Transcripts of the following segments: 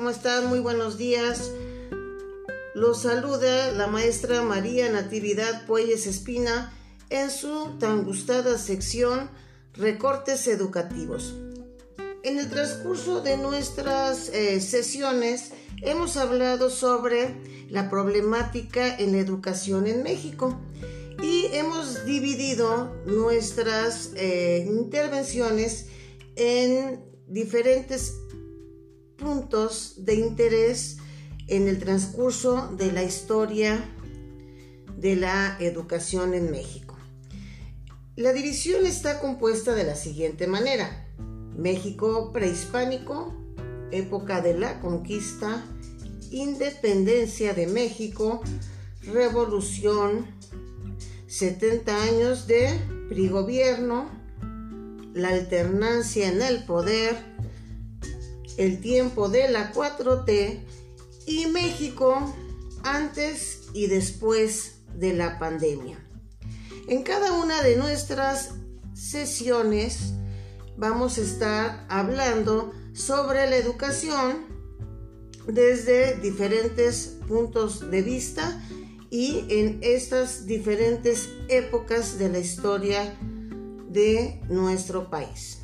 ¿cómo están? Muy buenos días. Los saluda la maestra María Natividad Puelles Espina en su tan gustada sección Recortes Educativos. En el transcurso de nuestras eh, sesiones hemos hablado sobre la problemática en la educación en México y hemos dividido nuestras eh, intervenciones en diferentes puntos de interés en el transcurso de la historia de la educación en México. La división está compuesta de la siguiente manera. México prehispánico, época de la conquista, independencia de México, revolución, 70 años de prigobierno, la alternancia en el poder, el tiempo de la 4T y México antes y después de la pandemia. En cada una de nuestras sesiones vamos a estar hablando sobre la educación desde diferentes puntos de vista y en estas diferentes épocas de la historia de nuestro país.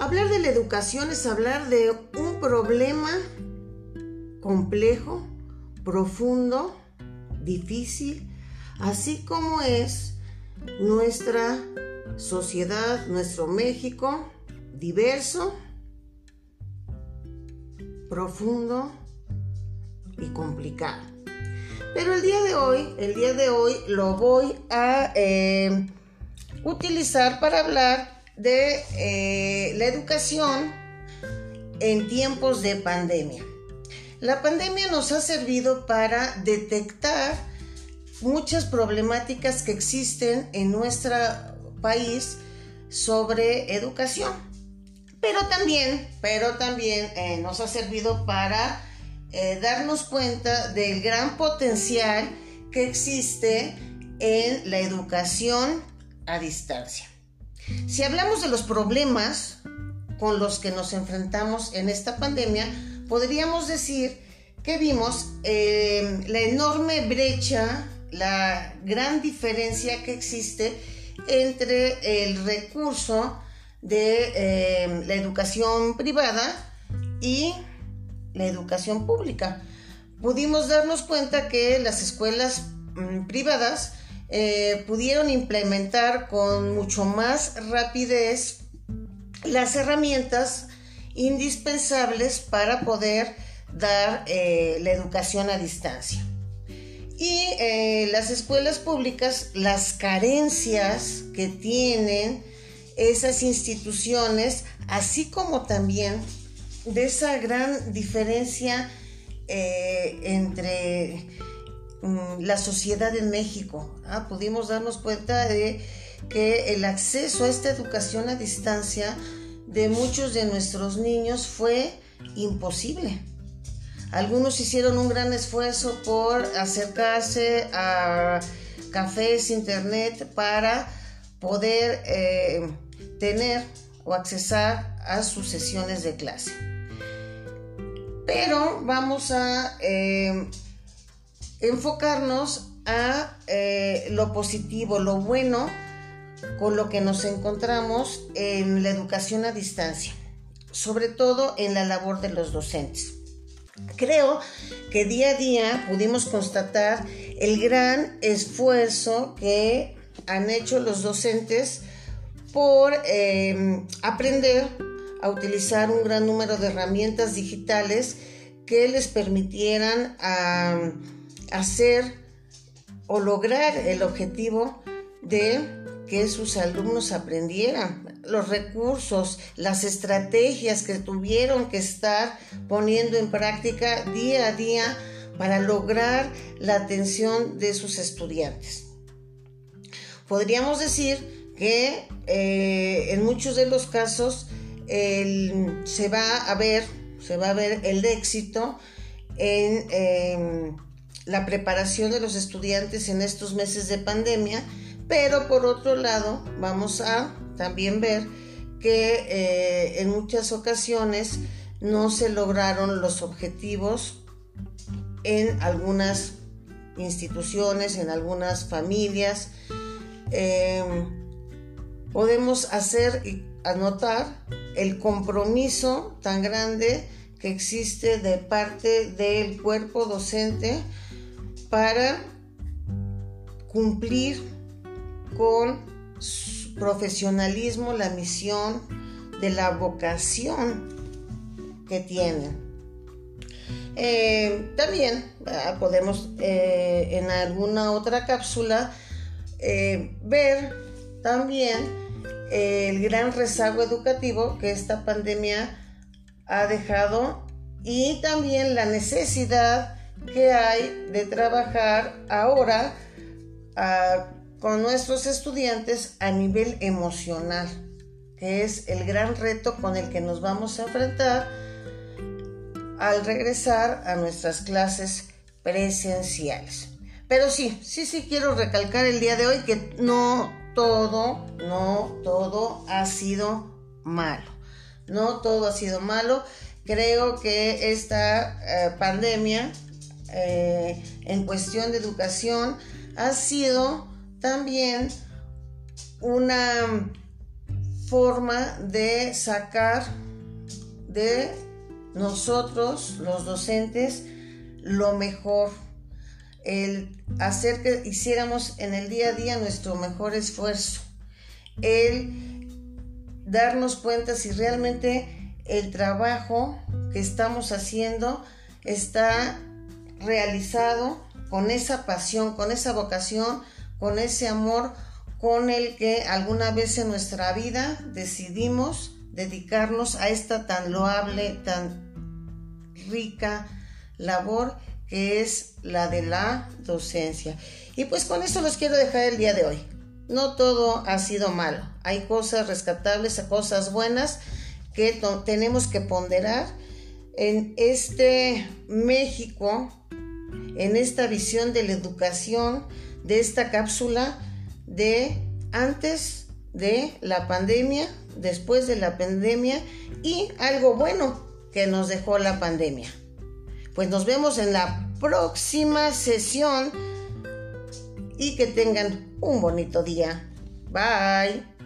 Hablar de la educación es hablar de un problema complejo, profundo, difícil, así como es nuestra sociedad, nuestro México, diverso, profundo y complicado. Pero el día de hoy, el día de hoy lo voy a eh, utilizar para hablar de eh, la educación en tiempos de pandemia. La pandemia nos ha servido para detectar muchas problemáticas que existen en nuestro país sobre educación. Pero también, pero también eh, nos ha servido para eh, darnos cuenta del gran potencial que existe en la educación a distancia. Si hablamos de los problemas con los que nos enfrentamos en esta pandemia, podríamos decir que vimos eh, la enorme brecha, la gran diferencia que existe entre el recurso de eh, la educación privada y la educación pública. Pudimos darnos cuenta que las escuelas mm, privadas eh, pudieron implementar con mucho más rapidez las herramientas indispensables para poder dar eh, la educación a distancia. Y eh, las escuelas públicas, las carencias que tienen esas instituciones, así como también de esa gran diferencia eh, entre mm, la sociedad en México. ¿ah? Pudimos darnos cuenta de que el acceso a esta educación a distancia de muchos de nuestros niños fue imposible. Algunos hicieron un gran esfuerzo por acercarse a cafés, internet, para poder eh, tener o accesar a sus sesiones de clase. Pero vamos a eh, enfocarnos a eh, lo positivo, lo bueno con lo que nos encontramos en la educación a distancia, sobre todo en la labor de los docentes. Creo que día a día pudimos constatar el gran esfuerzo que han hecho los docentes por eh, aprender a utilizar un gran número de herramientas digitales que les permitieran hacer o lograr el objetivo de que sus alumnos aprendieran, los recursos, las estrategias que tuvieron que estar poniendo en práctica día a día para lograr la atención de sus estudiantes. Podríamos decir que eh, en muchos de los casos se va a ver, se va a ver el éxito en em, la preparación de los estudiantes en estos meses de pandemia, pero por otro lado vamos a también ver que eh, en muchas ocasiones no se lograron los objetivos en algunas instituciones, en algunas familias. Em, podemos hacer y anotar el compromiso tan grande que existe de parte del cuerpo docente para cumplir con su profesionalismo, la misión de la vocación que tienen. Eh, también podemos eh, en alguna otra cápsula eh, ver también el gran rezago educativo que esta pandemia ha dejado y también la necesidad que hay de trabajar ahora ah, con nuestros estudiantes a nivel emocional, que es el gran reto con el que nos vamos a enfrentar al regresar a nuestras clases presenciales. Pero sí, sí, sí quiero recalcar el día de hoy que no todo, no todo ha sido malo. No todo ha sido malo. Creo que esta eh, pandemia eh, en cuestión de educación ha sido también una forma de sacar de nosotros, los docentes, lo mejor, el hacer que hiciéramos en el día a día nuestro mejor esfuerzo, el darnos cuenta si realmente el trabajo que estamos haciendo está realizado con esa pasión, con esa vocación, con ese amor con el que alguna vez en nuestra vida decidimos dedicarnos a esta tan loable, tan rica labor que es la de la docencia. Y pues con eso los quiero dejar el día de hoy. No todo ha sido malo. Hay cosas rescatables, cosas buenas que tenemos que ponderar en este México, en esta visión de la educación, de esta cápsula de antes de la pandemia, después de la pandemia y algo bueno que nos dejó la pandemia. Pues nos vemos en la próxima sesión y que tengan un bonito día. Bye.